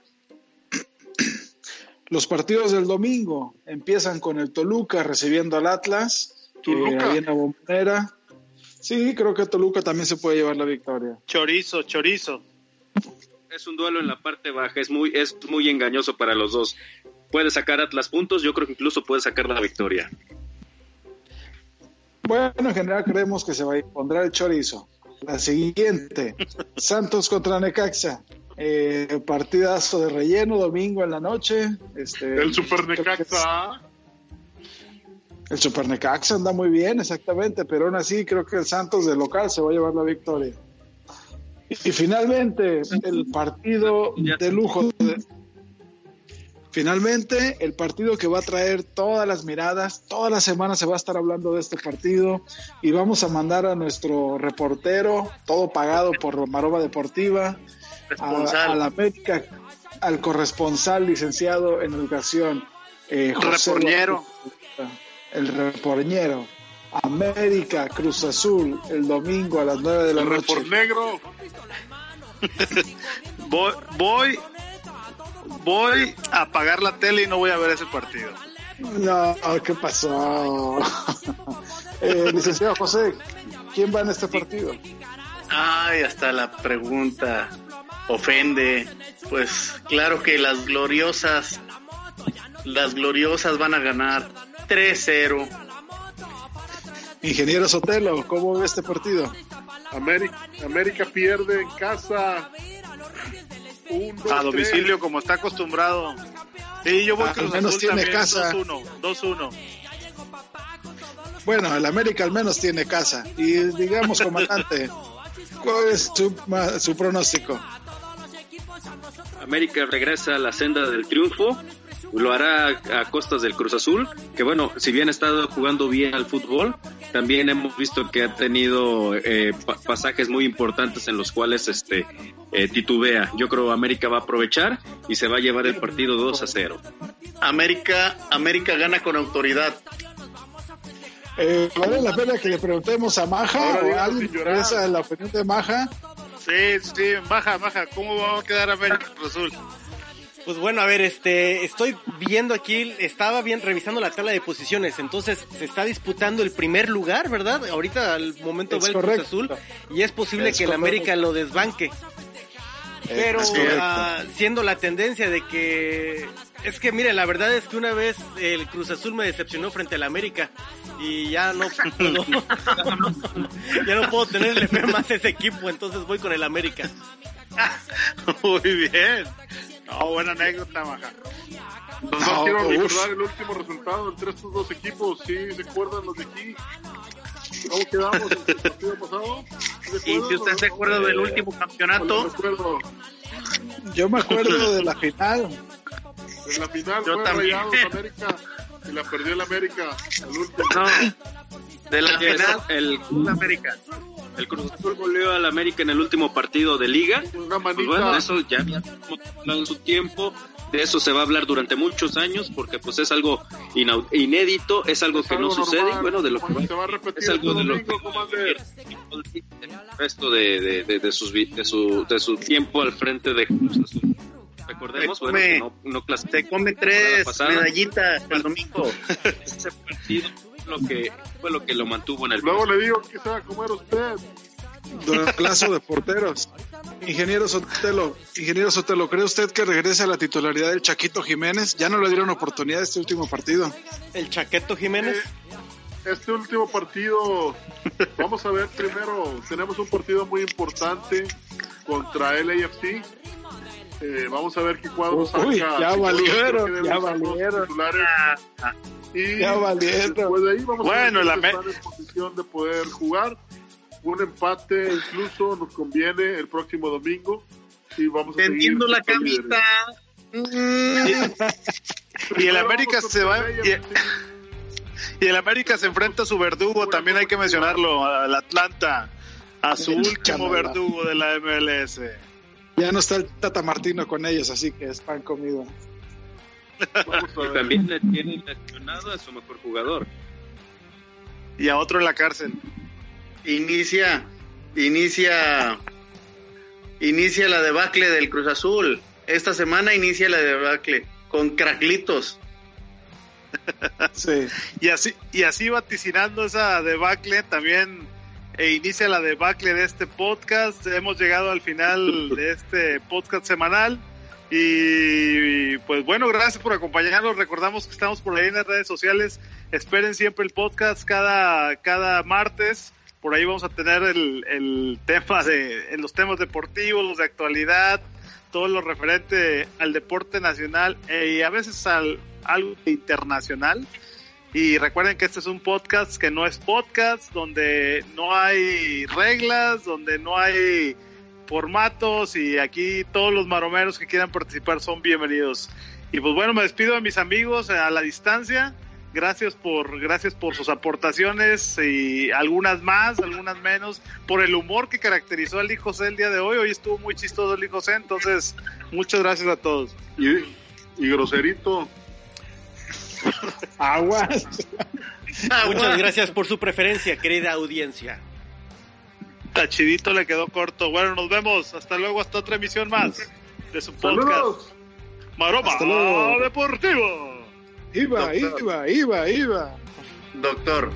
(clears throat) los partidos del domingo empiezan con el Toluca recibiendo al Atlas. Toluca. Eh, ahí en la bombonera. Sí, creo que Toluca también se puede llevar la victoria. Chorizo, chorizo. Es un duelo en la parte baja, es muy, es muy engañoso para los dos. Puede sacar Atlas puntos, yo creo que incluso puede sacar la victoria. Bueno, en general creemos que se va a pondrá el chorizo. La siguiente, (laughs) Santos contra Necaxa. Eh, partidazo de relleno, domingo en la noche. Este, El Super Necaxa. El Super Necaxa anda muy bien, exactamente, pero aún así creo que el Santos de local se va a llevar la victoria. Y finalmente, el partido de lujo. de- finalmente, el partido que va a traer todas las miradas, toda la semana se va a estar hablando de este partido y vamos a mandar a nuestro reportero, todo pagado por Maroma Deportiva, a, la América, al corresponsal licenciado en educación, eh, José Reporñero. el reporñero. América, Cruz Azul, el domingo a las 9 de la El noche. report negro. (laughs) Voy, voy, voy a apagar la tele y no voy a ver ese partido. No, ¿qué pasó? (laughs) Eh, licenciado José, ¿quién va en este partido? Ay, hasta la pregunta ofende. Pues claro que las gloriosas, las gloriosas van a ganar 3-0. Ingeniero Sotelo, ¿cómo ve este partido? América, América pierde en casa. Un, dos, A domicilio, como está acostumbrado. Sí, yo voy Ah, Cruz al menos Azul tiene también, casa. 2-1, 2-1. Bueno, el América al menos tiene casa. Y digamos, comandante, ¿cuál es su, su pronóstico? América regresa a la senda del triunfo, lo hará a, a costas del Cruz Azul, que bueno, si bien ha estado jugando bien al fútbol, también hemos visto que ha tenido eh, pa- pasajes muy importantes en los cuales este eh, titubea. Yo creo América va a aprovechar y se va a llevar el partido 2 a 0. América, América gana con autoridad. Eh, ¿Vale la pena que le preguntemos a Maja o a alguien la opinión de Maja? Sí, sí, Maja, Maja, ¿cómo va a quedar América Azul? Pues bueno, a ver, este, estoy viendo aquí, estaba bien revisando la tabla de posiciones, entonces se está disputando el primer lugar, ¿verdad? Ahorita al momento va el Cruz Azul y es posible que el América lo desbanque. Pero ah, siendo la tendencia de que es que mire, la verdad es que una vez el Cruz Azul me decepcionó frente al América y ya no puedo, (laughs) ya no puedo tenerle fe más a ese equipo, entonces voy con el América. Muy bien. No, buena anécdota, Maja. No, quiero recordar el último resultado entre estos dos equipos. ¿Sí se acuerdan los de aquí? ¿Cómo quedamos en el partido pasado? ¿Y si usted se acuerda del último campeonato? Yo me acuerdo de la final. De la final Yo fue también. Rayados América y la perdió el América. El último. No, de la final, el América. El Cruz Azul goleó al América en el último partido de liga. Una manita. Pues bueno, eso ya en su tiempo. De eso se va a hablar durante muchos años porque pues es algo inédito, es algo es que algo no normal, sucede. Bueno, de lo que se va a repetir es algo de lo que el resto de, de, de, de, sus, de, su, de su tiempo al frente de Cruz Azul. Recordemos, bueno, come- que no, no clasificó Se come tres medallitas el domingo. (laughs) ese partido lo que fue lo que lo mantuvo en el Luego le digo que se va a comer usted. Duelazo de porteros. Ingeniero Sotelo, ingeniero Sotelo, ¿cree usted que regrese a la titularidad del Chaquito Jiménez? Ya no le dieron oportunidad este último partido. El Chaqueto Jiménez. Este último partido, vamos a ver primero, tenemos un partido muy importante contra LAFC. Eh, vamos a ver qué cuadro saca. Uy, ya valieron, ya valieron. titulares. Y Ya valieron. después de ahí vamos Bueno, a la en posición de poder jugar. Un empate incluso nos conviene el próximo domingo. Y vamos a la camita. Y el América se va. Y, el América se enfrenta a su verdugo, también hay que mencionarlo, al Atlanta, a su último verdugo de la MLS. Ya no está el Tata Martino con ellos, así que es pan comido. También le tienen lesionado a su mejor jugador. Y a otro en la cárcel. Inicia, inicia, inicia la debacle del Cruz Azul. Esta semana inicia la debacle con Craclitos. Sí. Y así, y así vaticinando esa debacle, también e inicia la debacle de este podcast. Hemos llegado al final (laughs) de este podcast semanal. Y pues bueno, gracias por acompañarnos. Recordamos que estamos por ahí en las redes sociales. Esperen siempre el podcast cada, cada martes. Por ahí vamos a tener el, el tema de los temas deportivos, los de actualidad, todo lo referente al deporte nacional eh, y a veces al algo internacional. Y recuerden que este es un podcast que no es podcast, donde no hay reglas, donde no hay formatos y aquí todos los maromeros que quieran participar son bienvenidos. Y pues bueno, me despido de mis amigos a la distancia. Gracias por, gracias por sus aportaciones y algunas más, algunas menos, por el humor que caracterizó al hijo el día de hoy. Hoy estuvo muy chistoso el hijo entonces muchas gracias a todos. Y groserito. Aguas. Muchas gracias por su preferencia, querida audiencia. Tachidito le quedó corto. Bueno, nos vemos. Hasta luego, hasta otra emisión más de su podcast. Saludos. Maroma Hasta luego. Deportivo. Iba, Doctor. iba, iba, iba. Doctor,